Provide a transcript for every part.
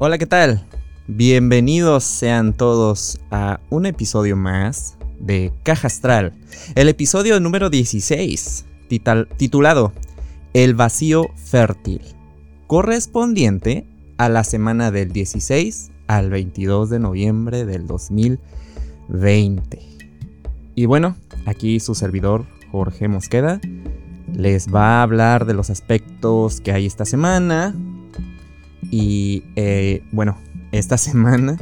Hola, ¿qué tal? Bienvenidos sean todos a un episodio más de Caja Astral, el episodio número 16, titulado El vacío fértil, correspondiente a la semana del 16 al 22 de noviembre del 2020. Y bueno, aquí su servidor Jorge Mosqueda les va a hablar de los aspectos que hay esta semana, y eh, bueno, esta semana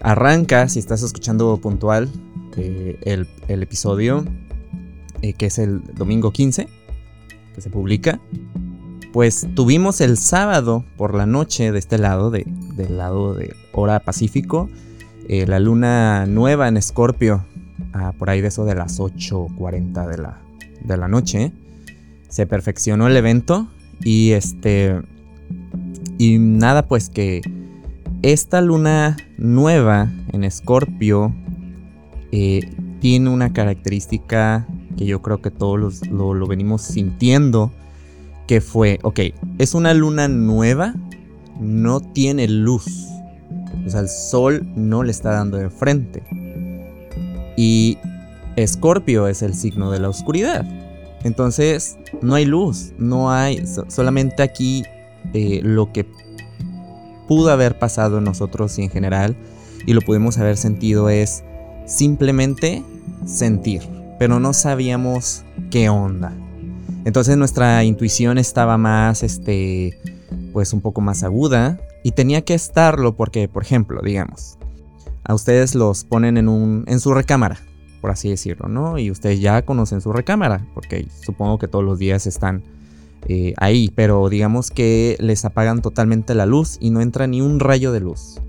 arranca, si estás escuchando puntual, eh, el, episodio, eh, que es el domingo 15, que se publica. Pues tuvimos el sábado por la noche de este lado, de, del lado de hora pacífico, la luna nueva en Escorpio, por ahí de eso de las 8.40 de la, de la noche. Se perfeccionó el evento y este y nada, pues que esta luna nueva en Escorpio eh, tiene una característica que yo creo que todos lo, lo venimos sintiendo, que fue, ok, es una luna nueva, no tiene luz. O sea, el sol no le está dando de frente. Y Escorpio es el signo de la oscuridad. Entonces, no hay luz, no hay, solamente aquí eh, lo que pudo haber pasado en nosotros y en general, y lo pudimos haber sentido es simplemente sentir, pero no sabíamos qué onda. Entonces nuestra intuición estaba más, este, pues un poco más aguda y tenía que estarlo porque, por ejemplo, digamos, a ustedes los ponen en un, en su recámara, por así decirlo, ¿no? Y ustedes ya conocen su recámara, porque supongo que todos los días están eh, ahí, pero digamos que les apagan totalmente la luz y no entra ni un rayo de luz.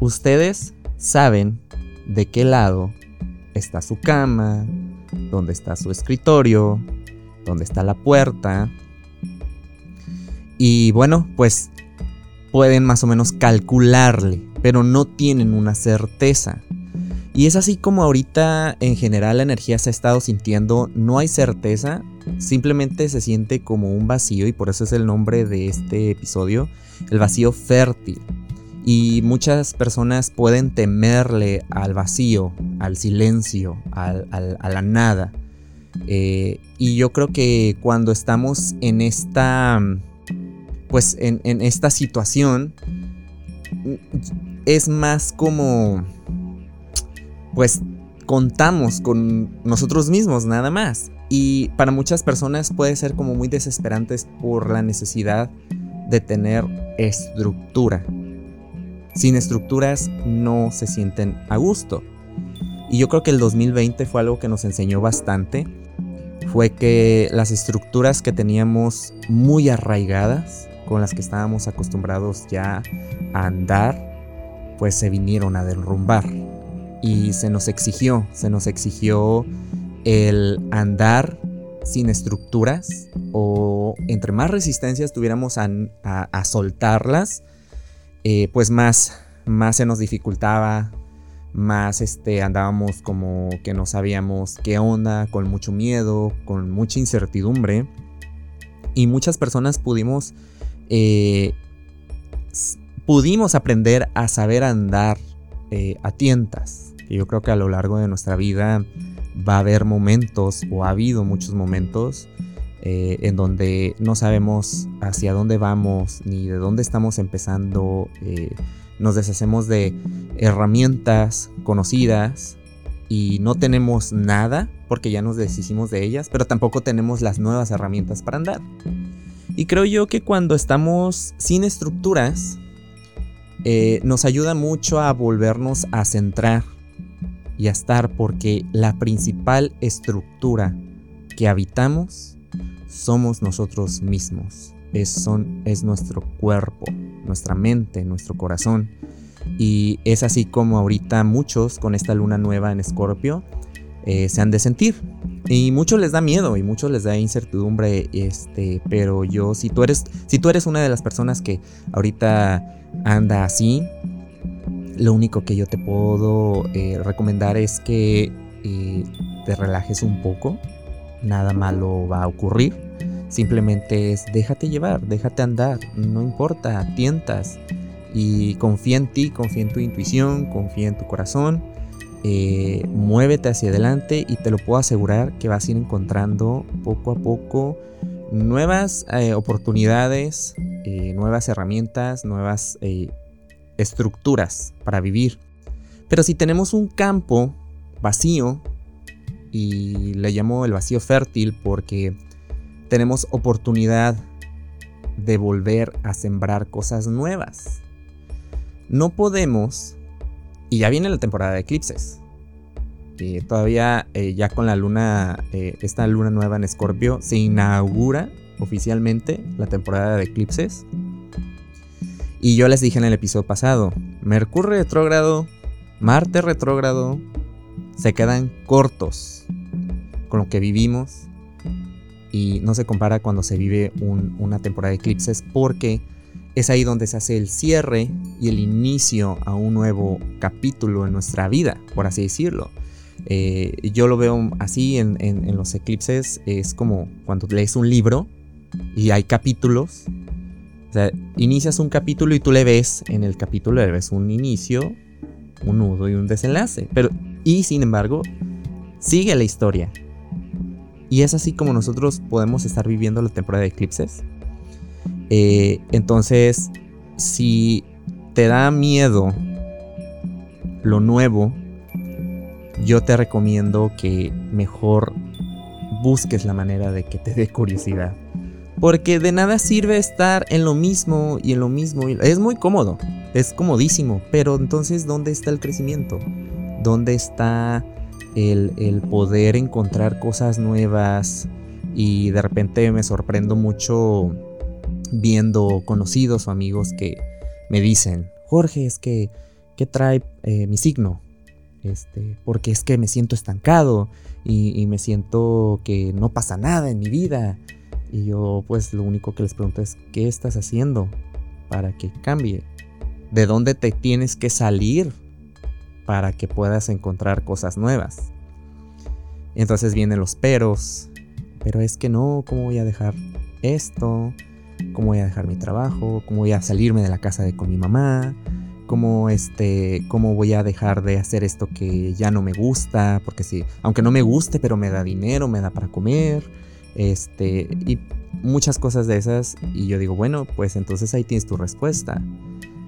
Ustedes saben de qué lado está su cama, dónde está su escritorio, dónde está la puerta. Y bueno, pues pueden más o menos calcularle, pero no tienen una certeza. Y es así como ahorita en general la energía se ha estado sintiendo, no hay certeza, simplemente se siente como un vacío y por eso es el nombre de este episodio, el vacío fértil. Y muchas personas pueden temerle al vacío, al silencio, a la nada. Eh, y yo creo que cuando estamos en esta, pues en esta situación, es más como pues contamos con nosotros mismos nada más. Y para muchas personas puede ser como muy desesperante por la necesidad de tener estructura. Sin estructuras no se sienten a gusto. Y yo creo que el 2020 fue algo que nos enseñó bastante. Fue que las estructuras que teníamos muy arraigadas, con las que estábamos acostumbrados ya a andar, pues se vinieron a derrumbar y se nos exigió, se nos exigió el andar sin estructuras o entre más resistencias tuviéramos a, soltarlas, eh, pues más, más se nos dificultaba, más este, andábamos como que no sabíamos qué onda, con mucho miedo, con mucha incertidumbre. Y muchas personas pudimos, eh, pudimos aprender a saber andar eh, a tientas, yo creo que a lo largo de nuestra vida va a haber momentos, o ha habido muchos momentos, eh, en donde no sabemos hacia dónde vamos ni de dónde estamos empezando. Eh, nos deshacemos de herramientas conocidas y no tenemos nada porque ya nos deshicimos de ellas, pero tampoco tenemos las nuevas herramientas para andar. Y creo yo que cuando estamos sin estructuras, eh, nos ayuda mucho a volvernos a centrar y a estar porque la principal estructura que habitamos somos nosotros mismos. Es, son, es nuestro cuerpo, nuestra mente, nuestro corazón. Y es así como ahorita muchos con esta luna nueva en Escorpio eh, se han de sentir. Y muchos les da miedo y muchos les da incertidumbre. Este, pero yo, si tú eres, si tú eres una de las personas que ahorita anda así, lo único que yo te puedo eh, recomendar es que eh, te relajes un poco. Nada malo va a ocurrir. Simplemente es déjate llevar, déjate andar. No importa, tientas. y confía en ti, confía en tu intuición, confía en tu corazón. Eh, muévete hacia adelante y te lo puedo asegurar que vas a ir encontrando poco a poco nuevas oportunidades, nuevas herramientas, nuevas estructuras para vivir. Pero si tenemos un campo vacío, y le llamo el vacío fértil porque tenemos oportunidad de volver a sembrar cosas nuevas. No podemos, y ya viene la temporada de eclipses. Y todavía eh, ya con la luna, eh, esta luna nueva en Escorpio, se inaugura oficialmente la temporada de eclipses. Y yo les dije en el episodio pasado, Mercurio retrógrado, Marte retrógrado, se quedan cortos con lo que vivimos y no se compara cuando se vive una temporada de eclipses porque es ahí donde se hace el cierre y el inicio a un nuevo capítulo en nuestra vida, por así decirlo. Eh, yo lo veo así en, los eclipses, es como cuando lees un libro y hay capítulos. Sea, inicias un capítulo y tú le ves, en el capítulo le ves un inicio, un nudo y un desenlace. Pero, y sin embargo, sigue la historia. Y es así como nosotros podemos estar viviendo la temporada de eclipses. Eh, entonces, si te da miedo lo nuevo, yo te recomiendo que mejor busques la manera de que te dé curiosidad. Porque de nada sirve estar en lo mismo y en lo mismo. Es muy cómodo, es comodísimo, pero entonces ¿dónde está el crecimiento? ¿Dónde está el, poder encontrar cosas nuevas? Y de repente me sorprendo mucho viendo conocidos o amigos que me dicen, Jorge, es que, ¿qué trae eh, mi signo? Este, porque es que me siento estancado y, me siento que no pasa nada en mi vida. Y yo pues lo único que les pregunto es, ¿qué estás haciendo para que cambie? ¿De dónde te tienes que salir para que puedas encontrar cosas nuevas? Entonces vienen los peros. Pero es que no, ¿cómo voy a dejar esto? cómo voy a dejar mi trabajo, cómo voy a salirme de la casa de con mi mamá, cómo este, cómo voy a dejar de hacer esto que ya no me gusta, porque sí, aunque no me guste, pero me da dinero, me da para comer, este, y muchas cosas de esas, y yo digo, bueno, pues entonces ahí tienes tu respuesta.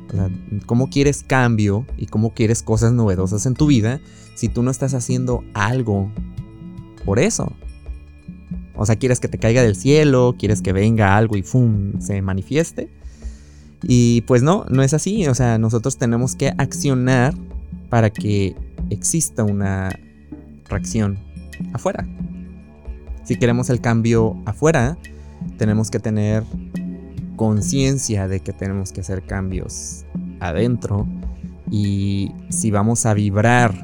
O sea, ¿cómo quieres cambio y cómo quieres cosas novedosas en tu vida si tú no estás haciendo algo por eso? O sea, quieres que te caiga del cielo, quieres que venga algo y ¡fum! se manifieste. Y pues no, no es así. O sea, nosotros tenemos que accionar para que exista una reacción afuera. Si queremos el cambio afuera, tenemos que tener conciencia de que tenemos que hacer cambios adentro. Y si vamos a vibrar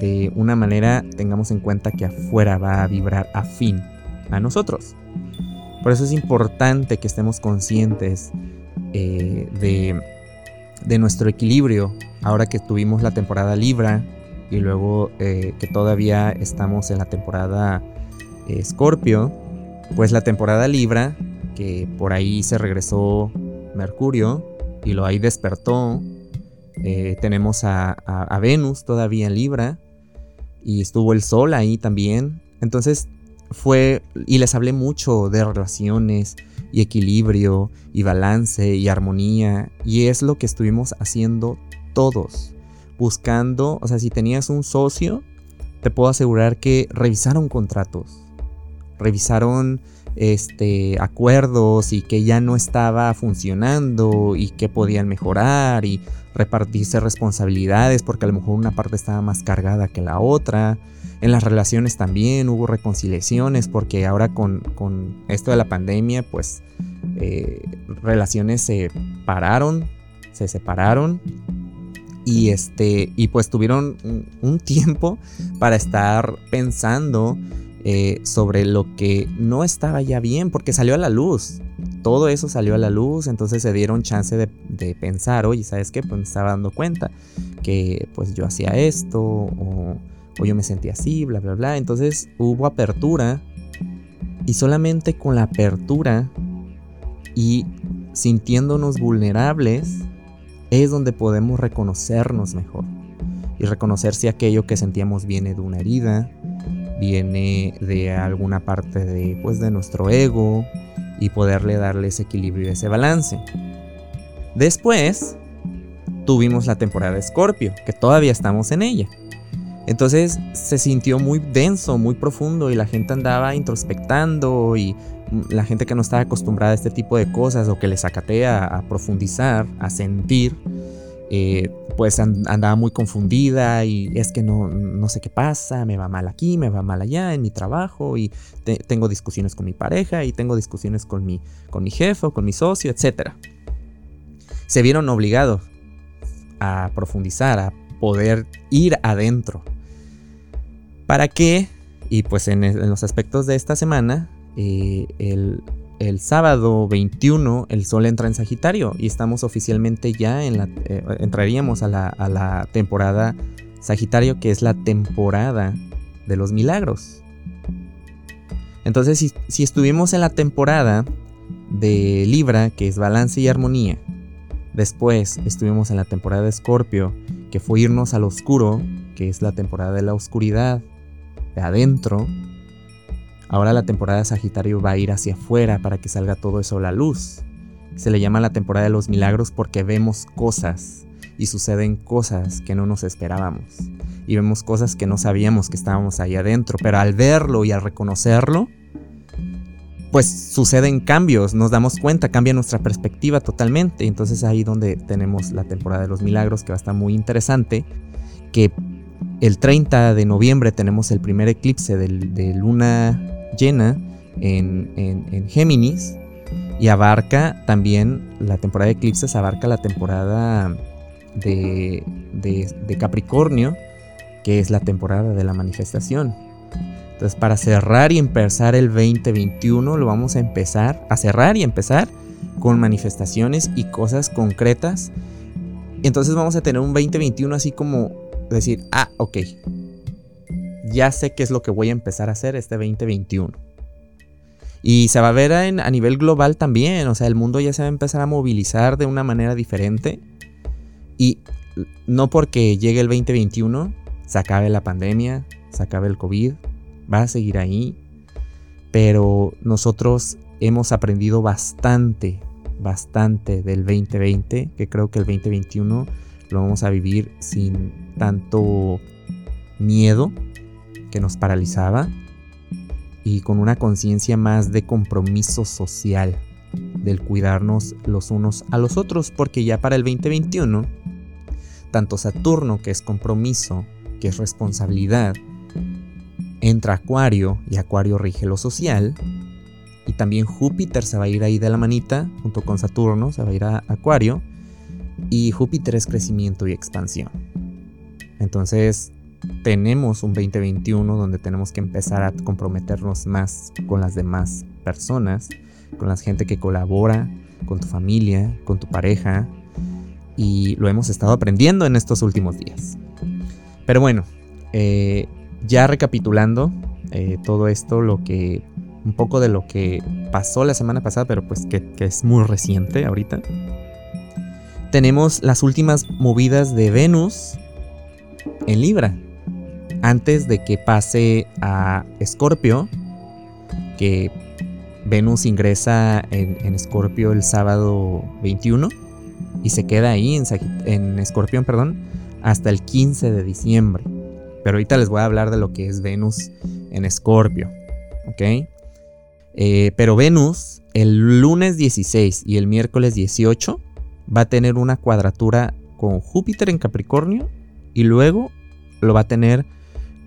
de una manera tengamos en cuenta que afuera va a vibrar afín a nosotros. Por eso es importante que estemos conscientes eh, de, nuestro equilibrio. Ahora que tuvimos la temporada Libra y luego eh, que todavía estamos en la temporada Escorpio, pues la temporada Libra, que por ahí se regresó Mercurio y lo ahí despertó. Eh, tenemos a Venus todavía en Libra y estuvo el sol ahí también. Entonces fue, y les hablé mucho de relaciones y equilibrio y balance y armonía. Y es lo que estuvimos haciendo todos. Buscando, o sea, si tenías un socio, te puedo asegurar que revisaron contratos. Revisaron este, acuerdos y que ya no estaba funcionando y que podían mejorar y repartirse responsabilidades porque a lo mejor una parte estaba más cargada que la otra. En las relaciones también hubo reconciliaciones porque ahora con, esto de la pandemia pues eh, relaciones se pararon, se separaron y este y pues tuvieron un tiempo para estar pensando eh, sobre lo que no estaba ya bien, porque salió a la luz. Todo eso salió a la luz, entonces se dieron chance de, pensar, oye, ¿sabes qué? Pues me estaba dando cuenta que pues yo hacía esto, o, o yo me sentía así, bla, bla, bla. Entonces hubo apertura, y solamente con la apertura y sintiéndonos vulnerables, es donde podemos reconocernos mejor. Y reconocer si aquello que sentíamos viene de una herida, viene de alguna parte de, pues, de nuestro ego y poderle darle ese equilibrio y ese balance. Después tuvimos la temporada de Scorpio, que todavía estamos en ella. Entonces se sintió muy denso, muy profundo y la gente andaba introspectando y la gente que no estaba acostumbrada a este tipo de cosas o que le sacatea a profundizar, a sentir, eh, pues andaba muy confundida y es que no, no, sé qué pasa, me va mal aquí, me va mal allá en mi trabajo y tengo discusiones con mi pareja y tengo discusiones con mi, con mi jefe o con mi socio, etc. Se vieron obligados a profundizar, a poder ir adentro. ¿Para qué? Y pues en, los aspectos de esta semana, eh, el, el sábado 21 el sol entra en Sagitario y estamos oficialmente ya en la... Eh, entraríamos a la, temporada Sagitario que es la temporada de los milagros. Entonces si, si estuvimos en la temporada de Libra que es balance y armonía, después estuvimos en la temporada de Escorpio que fue irnos al oscuro, que es la temporada de la oscuridad, de adentro, Ahora la temporada de Sagitario va a ir hacia afuera para que salga todo eso a la luz. Se le llama la temporada de los milagros porque vemos cosas y suceden cosas que no nos esperábamos. Y vemos cosas que no sabíamos que estábamos ahí adentro, pero al verlo y al reconocerlo, pues suceden cambios, nos damos cuenta, cambia nuestra perspectiva totalmente. Entonces ahí donde tenemos la temporada de los milagros que va a estar muy interesante, que el 30 de noviembre tenemos el primer eclipse de luna llena en, Géminis y abarca también la temporada de eclipses, abarca la temporada de, de, Capricornio, que es la temporada de la manifestación. Entonces, para cerrar y empezar el 2021, lo vamos a empezar a cerrar y empezar con manifestaciones y cosas concretas. Entonces, vamos a tener un 2021 así como decir, ah, ok, ya sé qué es lo que voy a empezar a hacer este 2021. Y se va a ver a nivel global también, o sea, el mundo ya se va a empezar a movilizar de una manera diferente. Y no porque llegue el 2021, se acabe la pandemia, se acabe el COVID, va a seguir ahí. Pero nosotros hemos aprendido bastante, bastante del 2020, que creo que el 2021 lo vamos a vivir sin tanto miedo, que nos paralizaba y con una conciencia más de compromiso social, del cuidarnos los unos a los otros, porque ya para el 2021, tanto Saturno, que es compromiso, que es responsabilidad, entra Acuario y Acuario rige lo social, y también Júpiter se va a ir ahí de la manita, junto con Saturno, se va a ir a Acuario, y Júpiter es crecimiento y expansión. Entonces, tenemos un 2021 donde tenemos que empezar a comprometernos más con las demás personas, con la gente que colabora, con tu familia, con tu pareja. Y lo hemos estado aprendiendo en estos últimos días. Pero bueno, eh, ya recapitulando eh, todo esto, lo que un poco de lo que pasó la semana pasada, pero pues que, que es muy reciente ahorita. Tenemos las últimas movidas de Venus en Libra antes de que pase a Escorpio, que Venus ingresa en Escorpio el sábado 21 y se queda ahí en Escorpión, perdón, hasta el 15 de diciembre. Pero ahorita les voy a hablar de lo que es Venus en Escorpio, ¿ok? Eh, pero Venus el lunes 16 y el miércoles 18 va a tener una cuadratura con Júpiter en Capricornio y luego lo va a tener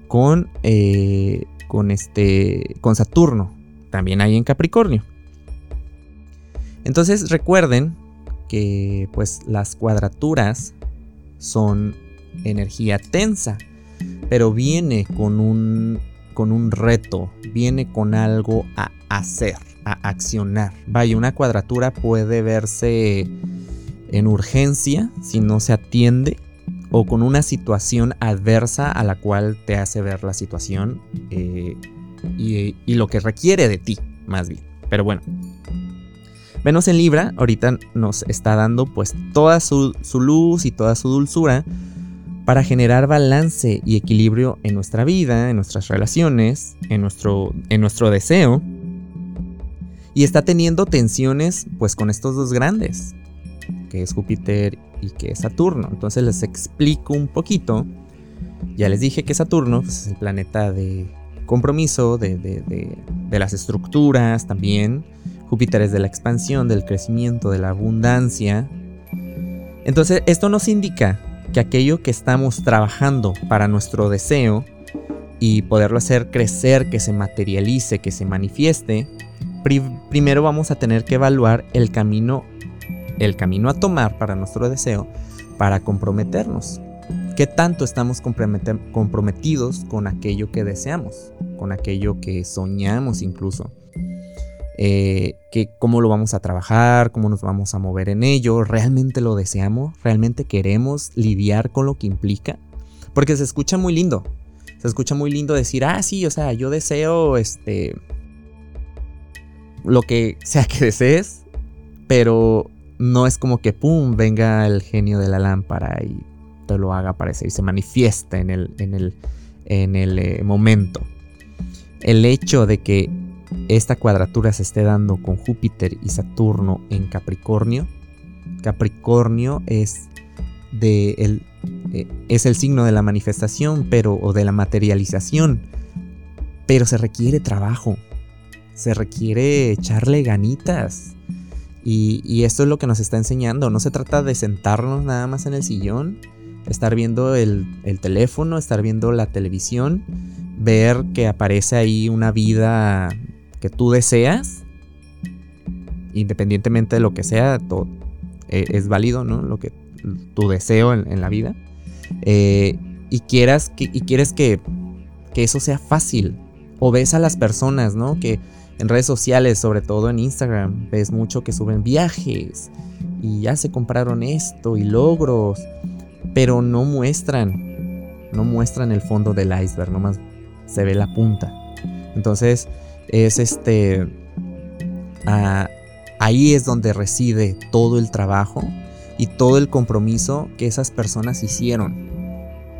con, eh, con, este, con Saturno, también ahí en Capricornio. Entonces recuerden que pues las cuadraturas son energía tensa, pero viene con un, con un reto, viene con algo a hacer, a accionar. Vaya, una cuadratura puede verse en urgencia si no se atiende o con una situación adversa a la cual te hace ver la situación eh, y, lo que requiere de ti, más bien. Pero bueno, Venus en Libra ahorita nos está dando pues toda su, su luz y toda su dulzura para generar balance y equilibrio en nuestra vida, en nuestras relaciones, en nuestro, en nuestro deseo. Y está teniendo tensiones pues con estos dos grandes, que es Júpiter y que es Saturno. Entonces les explico un poquito. Ya les dije que Saturno pues, es el planeta de compromiso, de, de las estructuras también. Júpiter es de la expansión, del crecimiento, de la abundancia. Entonces esto nos indica que aquello que estamos trabajando para nuestro deseo y poderlo hacer crecer, que se materialice, que se manifieste, primero vamos a tener que evaluar el camino, el camino a tomar para nuestro deseo, para comprometernos. ¿Qué tanto estamos comprometidos con aquello que deseamos, con aquello que soñamos incluso? Eh, que cómo lo vamos a trabajar, cómo nos vamos a mover en ello, realmente lo deseamos, realmente queremos lidiar con lo que implica, porque se escucha muy lindo, se escucha muy lindo decir, ah, sí, o sea, yo deseo, este, lo que sea que desees, pero no es como que, ¡pum!, venga el genio de la lámpara y te lo haga aparecer y se manifiesta en el, en el, en el eh, momento. El hecho de que esta cuadratura se esté dando con Júpiter y Saturno en Capricornio. Capricornio es, de el, eh, es el signo de la manifestación pero, o de la materialización, pero se requiere trabajo, se requiere echarle ganitas. Y, esto es lo que nos está enseñando. No se trata de sentarnos nada más en el sillón, estar viendo el, el teléfono, estar viendo la televisión, ver que aparece ahí una vida que tú deseas, independientemente de lo que sea, todo, eh, es válido, ¿no? Lo que tu deseo en, la vida. Eh, y quieras que, y quieres que, que eso sea fácil. O ves a las personas, ¿no? Que en redes sociales, sobre todo en Instagram, ves mucho que suben viajes y ya se compraron esto y logros, pero no muestran, no muestran el fondo del iceberg, nomás se ve la punta. Entonces, es este... Ah, ahí es donde reside todo el trabajo y todo el compromiso que esas personas hicieron.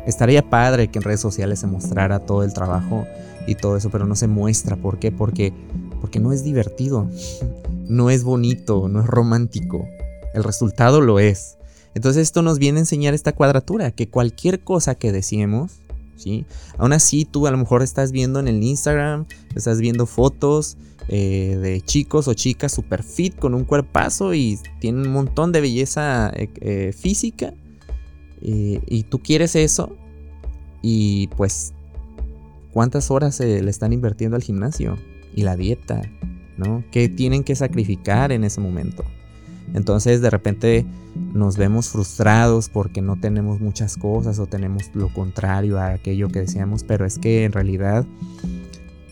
Estaría padre que en redes sociales se mostrara todo el trabajo y todo eso, pero no se muestra. ¿Por qué? Porque, porque no es divertido, no es bonito, no es romántico. El resultado lo es. Entonces esto nos viene a enseñar esta cuadratura, que cualquier cosa que decimos Aún así, tú a lo mejor estás viendo en el Instagram, estás viendo fotos eh, de chicos o chicas super fit con un cuerpazo y tienen un montón de belleza eh, eh, física y tú quieres eso y pues cuántas horas le están invirtiendo al gimnasio y la dieta, ¿no? ¿Qué tienen que sacrificar en ese momento? Entonces de repente nos vemos frustrados porque no tenemos muchas cosas o tenemos lo contrario a aquello que deseamos, pero es que en realidad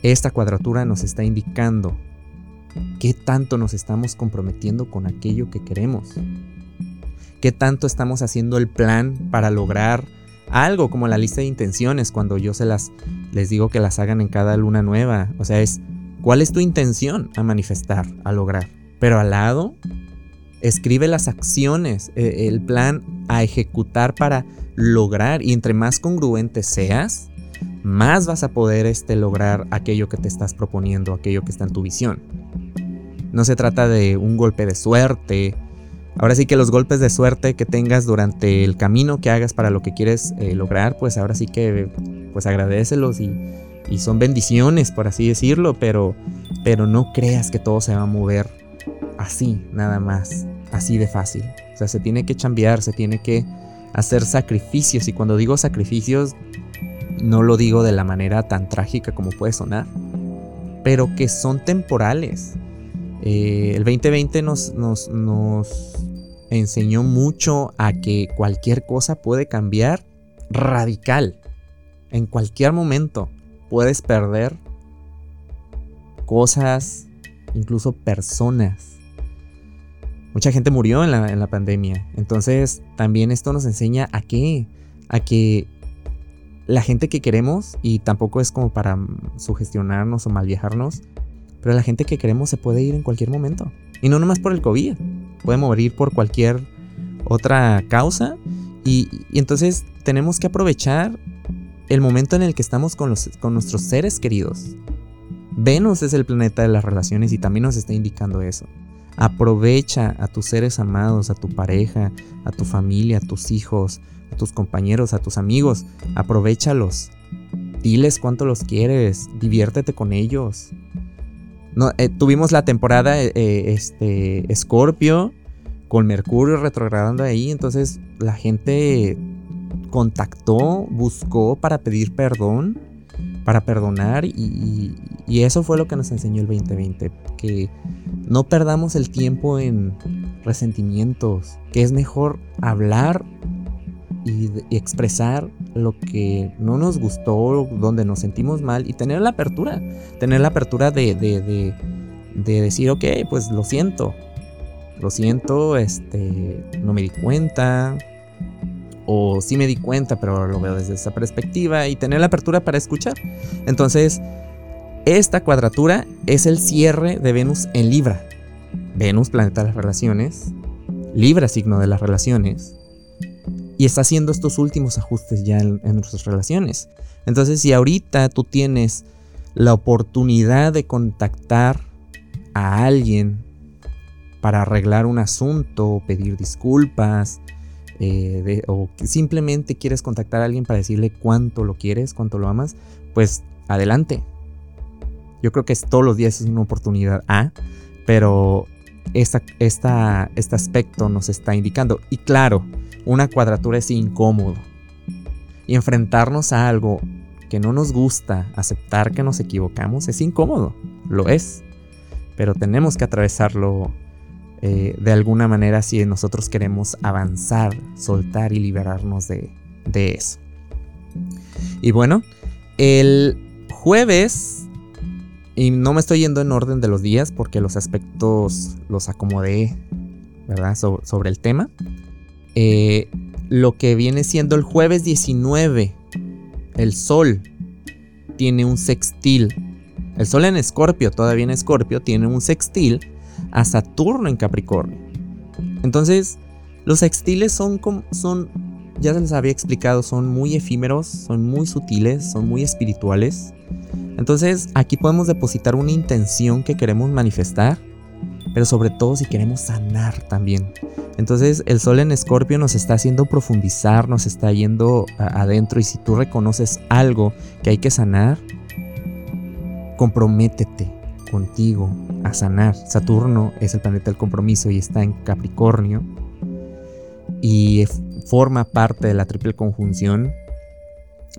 esta cuadratura nos está indicando qué tanto nos estamos comprometiendo con aquello que queremos. Qué tanto estamos haciendo el plan para lograr algo como la lista de intenciones cuando yo se las les digo que las hagan en cada luna nueva, o sea, es ¿cuál es tu intención a manifestar, a lograr? Pero al lado Escribe las acciones, eh, el plan a ejecutar para lograr y entre más congruente seas, más vas a poder este, lograr aquello que te estás proponiendo, aquello que está en tu visión. No se trata de un golpe de suerte. Ahora sí que los golpes de suerte que tengas durante el camino que hagas para lo que quieres eh, lograr, pues ahora sí que pues agradecelos y, y, son bendiciones, por así decirlo, pero, pero no creas que todo se va a mover así, nada más, así de fácil. O sea, se tiene que chambear, se tiene que hacer sacrificios. Y cuando digo sacrificios, no lo digo de la manera tan trágica como puede sonar, pero que son temporales. Eh, el 2020 nos, nos, nos enseñó mucho a que cualquier cosa puede cambiar radical. En cualquier momento puedes perder cosas, incluso personas. Mucha gente murió en la, pandemia. Entonces también esto nos enseña a qué. A que la gente que queremos, y tampoco es como para sugestionarnos o malviajarnos, pero la gente que queremos se puede ir en cualquier momento. Y no nomás por el COVID, puede morir por cualquier otra causa. Y, entonces tenemos que aprovechar el momento en el que estamos con, los, con nuestros seres queridos. Venus es el planeta de las relaciones y también nos está indicando eso. Aprovecha a tus seres amados, a tu pareja, a tu familia, a tus hijos, a tus compañeros, a tus amigos. Aprovechalos. Diles cuánto los quieres. Diviértete con ellos. No, eh, tuvimos la temporada eh, eh, este, Scorpio con Mercurio retrogradando ahí. Entonces la gente contactó, buscó para pedir perdón para perdonar y, eso fue lo que nos enseñó el 2020, que no perdamos el tiempo en resentimientos, que es mejor hablar y, expresar lo que no nos gustó, donde nos sentimos mal y tener la apertura, tener la apertura de, de, de decir, ok, pues lo siento, lo siento, este, no me di cuenta, o sí me di cuenta, pero lo veo desde esa perspectiva y tener la apertura para escuchar. Entonces, esta cuadratura es el cierre de Venus en Libra. Venus, planeta de las relaciones, Libra, signo de las relaciones, y está haciendo estos últimos ajustes ya en, nuestras relaciones. Entonces, si ahorita tú tienes la oportunidad de contactar a alguien para arreglar un asunto, pedir disculpas, eh, o simplemente quieres contactar a alguien para decirle cuánto lo quieres, cuánto lo amas, pues adelante. Yo creo que todos los días es una oportunidad A, pero esta, este aspecto nos está indicando. Y claro, una cuadratura es incómodo. Y enfrentarnos a algo que no nos gusta, aceptar que nos equivocamos, es incómodo. Lo es. Pero tenemos que atravesarlo eh, de alguna manera si nosotros queremos avanzar, soltar y liberarnos de, de eso. Y bueno, el jueves, y no me estoy yendo en orden de los días porque los aspectos los acomodé, ¿verdad? sobre el tema. Eh, lo que viene siendo el jueves 19, el sol tiene un sextil. El sol en Escorpio, todavía en Escorpio, tiene un sextil a Saturno en Capricornio. Entonces, los sextiles son, son, ya se les había explicado, son muy efímeros, son muy sutiles, son muy espirituales. Entonces, aquí podemos depositar una intención que queremos manifestar, pero sobre todo si queremos sanar también. Entonces, el sol en Escorpio nos está haciendo profundizar, nos está yendo adentro y si tú reconoces algo que hay que sanar, comprométete, contigo a sanar. Saturno es el planeta del compromiso y está en Capricornio y forma parte de la triple conjunción.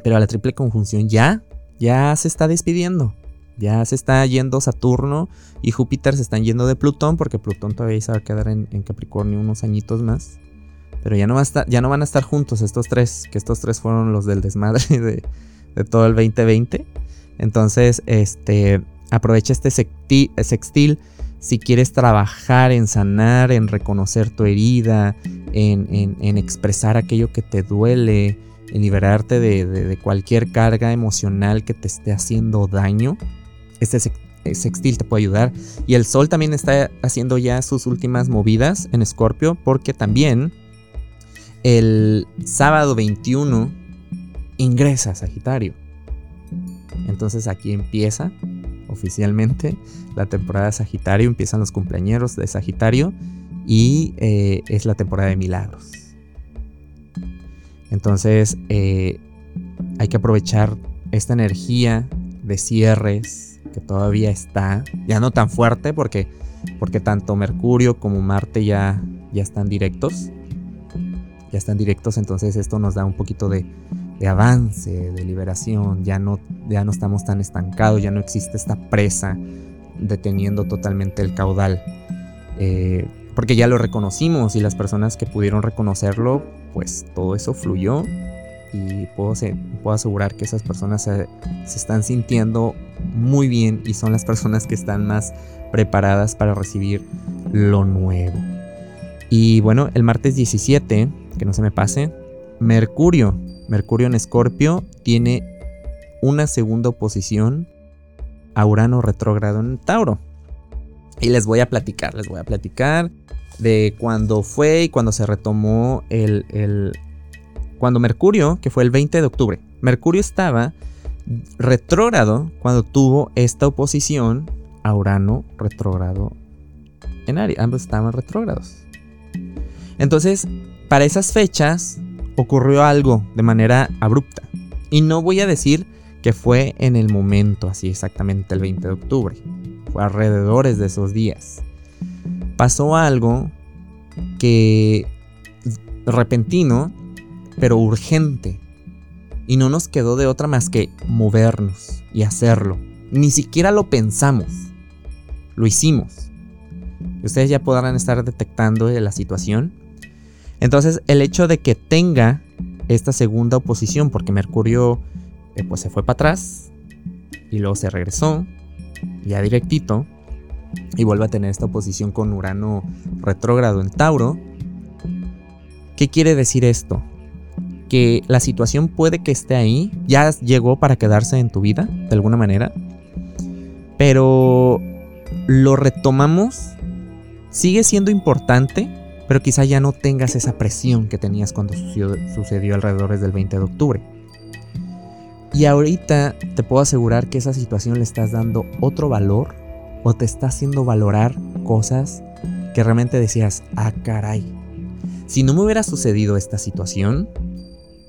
Pero la triple conjunción ya, ya se está despidiendo. Ya se está yendo Saturno y Júpiter se están yendo de Plutón porque Plutón todavía se va a quedar en, Capricornio unos añitos más. Pero ya no, va a estar, ya no van a estar juntos estos tres, que estos tres fueron los del desmadre de, de todo el 2020. Entonces, este, Aprovecha este sextil si quieres trabajar en sanar, en reconocer tu herida, en, expresar aquello que te duele, en liberarte de, cualquier carga emocional que te esté haciendo daño. Este sextil te puede ayudar. Y el sol también está haciendo ya sus últimas movidas en Escorpio porque también el sábado 21 ingresa Sagitario. Entonces aquí empieza oficialmente la temporada de Sagitario, empiezan los cumpleaños de Sagitario y eh, es la temporada de milagros. Entonces eh, hay que aprovechar esta energía de cierres que todavía está, ya no tan fuerte porque, porque tanto Mercurio como Marte ya, ya están directos. Ya están directos, entonces esto nos da un poquito de, de avance, de liberación, ya no, ya no estamos tan estancados, ya no existe esta presa deteniendo totalmente el caudal. Eh, porque ya lo reconocimos y las personas que pudieron reconocerlo, pues todo eso fluyó y puedo, puedo asegurar que esas personas se, se, están sintiendo muy bien y son las personas que están más preparadas para recibir lo nuevo. Y bueno, el martes 17, que no se me pase, Mercurio Mercurio en Escorpio tiene una segunda oposición a Urano retrógrado en Tauro. Y les voy a platicar, les voy a platicar de cuando fue y cuando se retomó el, el cuando Mercurio, que fue el 20 de octubre, Mercurio estaba retrógrado cuando tuvo esta oposición a Urano retrógrado en Aries. Ambos estaban retrógrados. Entonces, para esas fechas ocurrió algo de manera abrupta. Y no voy a decir que fue en el momento, así exactamente el 20 de octubre. Fue alrededor de esos días. Pasó algo que repentino, pero urgente. Y no nos quedó de otra más que movernos y hacerlo. Ni siquiera lo pensamos. Lo hicimos. Ustedes ya podrán estar detectando la situación. Entonces, el hecho de que tenga esta segunda oposición, porque Mercurio eh, pues se fue para atrás y luego se regresó, ya directito, y vuelve a tener esta oposición con Urano retrógrado en Tauro. ¿Qué quiere decir esto? Que la situación puede que esté ahí, ya llegó para quedarse en tu vida, de alguna manera, pero lo retomamos, sigue siendo importante, pero quizá ya no tengas esa presión que tenías cuando sucedió, alrededor del 20 de octubre. Y ahorita te puedo asegurar que esa situación le estás dando otro valor o te está haciendo valorar cosas que realmente decías, ah caray, si no me hubiera sucedido esta situación,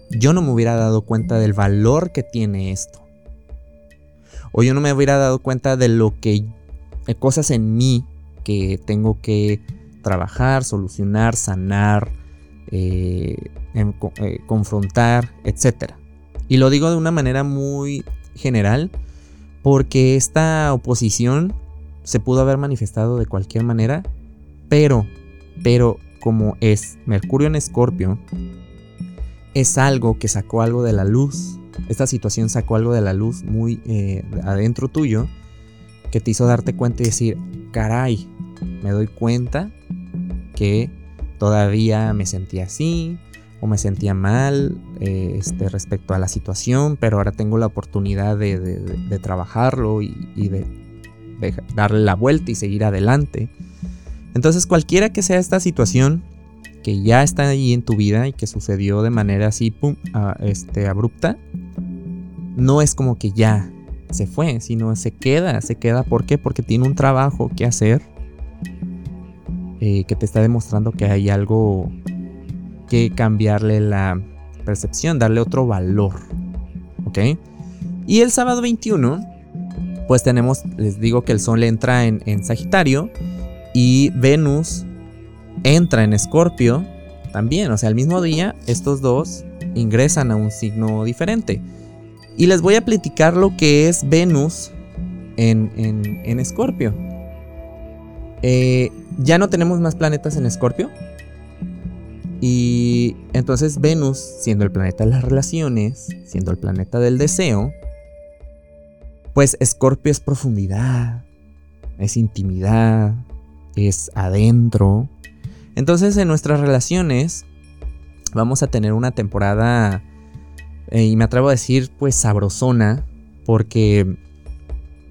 yo no me hubiera dado cuenta del valor que tiene esto. O yo no me hubiera dado cuenta de lo que, cosas en mí que tengo que trabajar, solucionar, sanar, eh, eh, confrontar, etc. Y lo digo de una manera muy general porque esta oposición se pudo haber manifestado de cualquier manera, pero, pero como es Mercurio en Escorpio, es algo que sacó algo de la luz. Esta situación sacó algo de la luz muy eh, adentro tuyo que te hizo darte cuenta y decir, caray, me doy cuenta que todavía me sentía así o me sentía mal eh, este, respecto a la situación, pero ahora tengo la oportunidad de, trabajarlo y, de, darle la vuelta y seguir adelante. Entonces cualquiera que sea esta situación que ya está ahí en tu vida y que sucedió de manera así este, abrupta, no es como que ya se fue, sino se queda, se queda. ¿Por qué? Porque tiene un trabajo que hacer eh, que te está demostrando que hay algo que cambiarle la percepción, darle otro valor. ¿Ok? Y el sábado 21, pues tenemos, les digo que el Sol entra en, en Sagitario y Venus entra en Escorpio también. O sea, el mismo día, estos dos ingresan a un signo diferente. Y les voy a platicar lo que es Venus en, en, en Escorpio. Eh, ya no tenemos más planetas en Escorpio. Y entonces Venus, siendo el planeta de las relaciones, siendo el planeta del deseo, pues Escorpio es profundidad, es intimidad, es adentro. Entonces en nuestras relaciones vamos a tener una temporada, eh, y me atrevo a decir, pues sabrosona, porque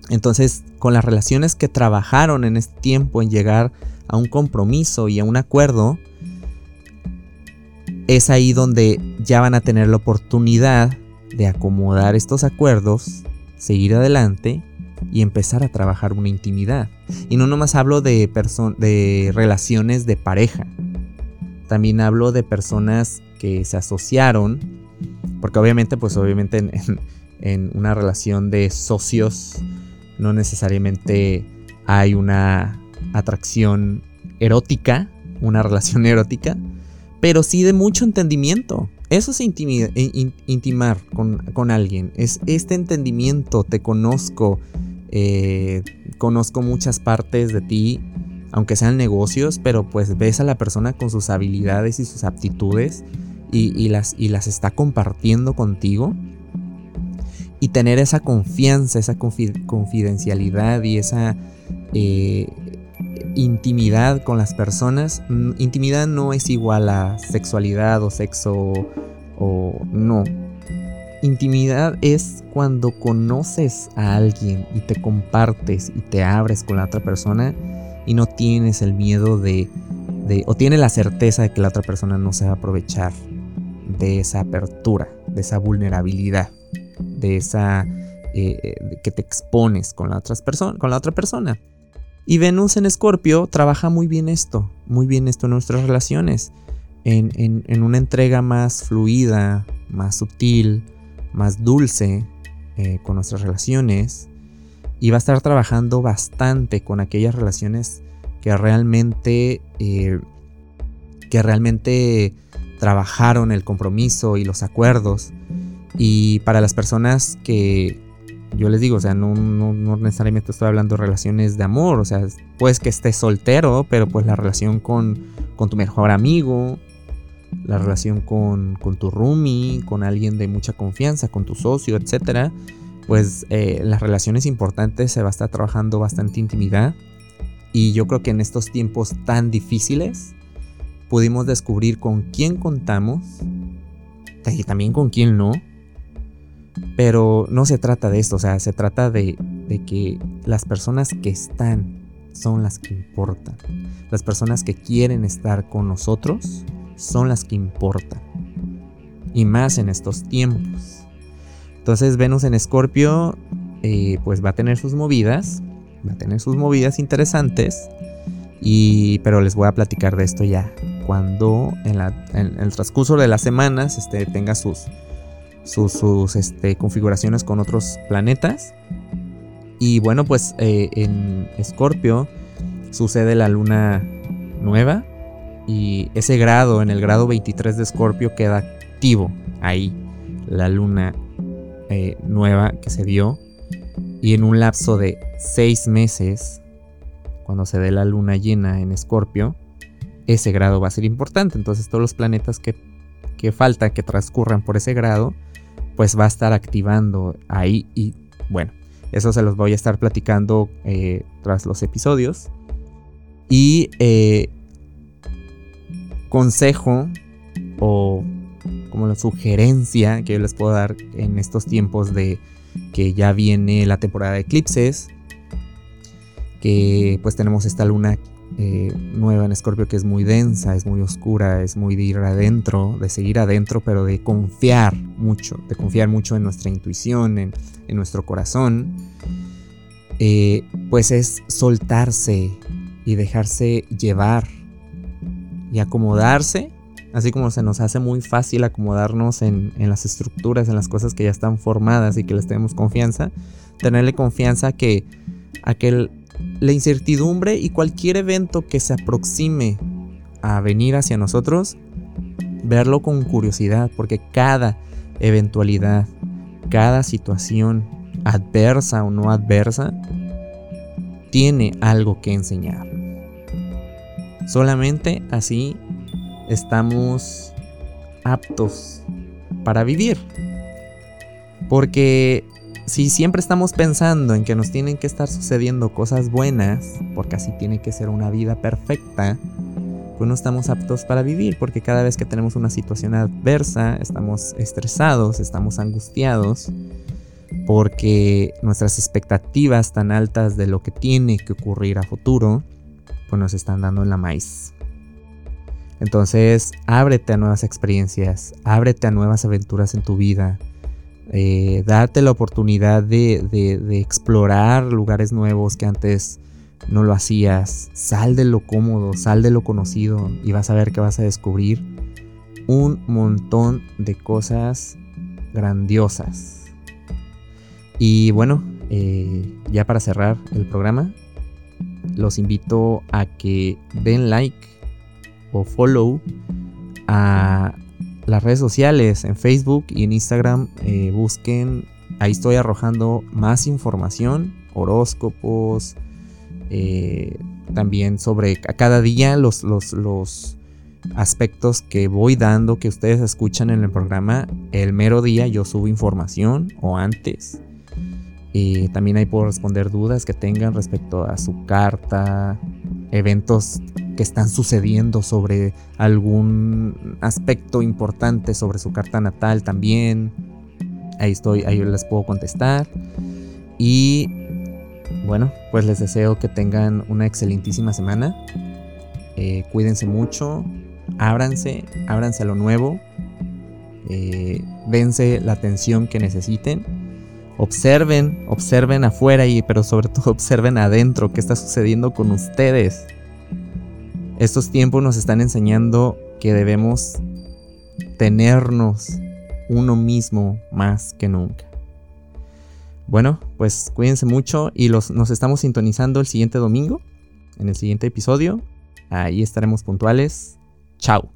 entonces, con las relaciones que trabajaron en este tiempo en llegar a un compromiso y a un acuerdo, es ahí donde ya van a tener la oportunidad de acomodar estos acuerdos, seguir adelante y empezar a trabajar una intimidad. Y no nomás hablo de, de relaciones de pareja, también hablo de personas que se asociaron, porque obviamente, pues obviamente en una relación de socios, no necesariamente hay una atracción erótica, una relación erótica, pero sí de mucho entendimiento. Eso es intimar con, alguien, es este entendimiento, te conozco, eh, conozco muchas partes de ti, aunque sean negocios, pero pues ves a la persona con sus habilidades y sus aptitudes y, las, y las está compartiendo contigo y tener esa confianza, esa confidencialidad y esa eh, intimidad con las personas. Mm, intimidad no es igual a sexualidad o sexo o no. Intimidad es cuando conoces a alguien y te compartes y te abres con la otra persona y no tienes el miedo de, de, o tienes la certeza de que la otra persona no se va a aprovechar de esa apertura, de esa vulnerabilidad, de esa eh, eh, que te expones con la, otra con la otra persona. Y Venus en Escorpio trabaja muy bien esto, muy bien esto en nuestras relaciones, en, una entrega más fluida, más sutil, más dulce eh, con nuestras relaciones. Y va a estar trabajando bastante con aquellas relaciones que realmente, que realmente trabajaron el compromiso y los acuerdos. Y para las personas que, yo les digo, o sea, no, no, necesariamente estoy hablando de relaciones de amor, o sea, pues que estés soltero, pero pues la relación con, con tu mejor amigo, la relación con, con, tu roomie, con alguien de mucha confianza, con tu socio, etcétera, pues eh, las relaciones importantes se va a estar trabajando bastante intimidad. Y yo creo que en estos tiempos tan difíciles pudimos descubrir con quién contamos y también con quién no pero no se trata de esto, o sea, se trata de, que las personas que están son las que importan. Las personas que quieren estar con nosotros son las que importan. Y más en estos tiempos. Entonces Venus en Escorpio eh, pues va a tener sus movidas, va a tener sus movidas interesantes. Y, pero les voy a platicar de esto ya cuando en, el transcurso de las semanas este, tenga sus, sus, este, configuraciones con otros planetas. Y bueno, pues eh, en Escorpio sucede la luna nueva y ese grado, en el grado 23 de Escorpio, queda activo ahí la luna eh, nueva que se dio. Y en un lapso de seis meses, cuando se dé la luna llena en Escorpio, ese grado va a ser importante. Entonces todos los planetas que, que que transcurran por ese grado, pues va a estar activando ahí y bueno, eso se los voy a estar platicando eh, tras los episodios. Y eh, consejo o como la sugerencia que yo les puedo dar en estos tiempos de que ya viene la temporada de eclipses, que pues tenemos esta luna eh, nueva en Escorpio que es muy densa, es muy oscura, es muy de ir adentro, de seguir adentro, pero de confiar mucho, de confiar mucho en nuestra intuición, en, nuestro corazón, eh, pues es soltarse y dejarse llevar y acomodarse, así como se nos hace muy fácil acomodarnos en, en las estructuras, en las cosas que ya están formadas y que les tenemos confianza, tenerle confianza que aquel la incertidumbre y cualquier evento que se aproxime a venir hacia nosotros, verlo con curiosidad, porque cada eventualidad, cada situación, adversa o no adversa, tiene algo que enseñar. Solamente así estamos aptos para vivir. Porque si siempre estamos pensando en que nos tienen que estar sucediendo cosas buenas, porque así tiene que ser una vida perfecta, pues no estamos aptos para vivir, porque cada vez que tenemos una situación adversa, estamos estresados, estamos angustiados, porque nuestras expectativas tan altas de lo que tiene que ocurrir a futuro, pues nos están dando en la maíz. Entonces, ábrete a nuevas experiencias, ábrete a nuevas aventuras en tu vida, eh, darte la oportunidad de, explorar lugares nuevos que antes no lo hacías. Sal de lo cómodo, sal de lo conocido y vas a ver que vas a descubrir un montón de cosas grandiosas. Y bueno, eh, ya para cerrar el programa, los invito a que den like o follow a las redes sociales, en Facebook y en Instagram, eh, busquen, ahí estoy arrojando más información, horóscopos, eh, también sobre cada día los, los, aspectos que voy dando, que ustedes escuchan en el programa, el mero día yo subo información o antes. y también ahí puedo responder dudas que tengan respecto a su carta, eventos que están sucediendo sobre algún aspecto importante sobre su carta natal también. Ahí estoy, ahí les puedo contestar. Y Bueno, pues les deseo que tengan una excelentísima semana. Eh, cuídense mucho, ábranse, ábranse a lo nuevo. Eh, dense la atención que necesiten. Observen, observen afuera y pero sobre todo observen adentro qué está sucediendo con ustedes. Estos tiempos nos están enseñando que debemos tenernos uno mismo más que nunca. Bueno, pues cuídense mucho y los, nos estamos sintonizando el siguiente domingo, en el siguiente episodio. Ahí estaremos puntuales. Chao.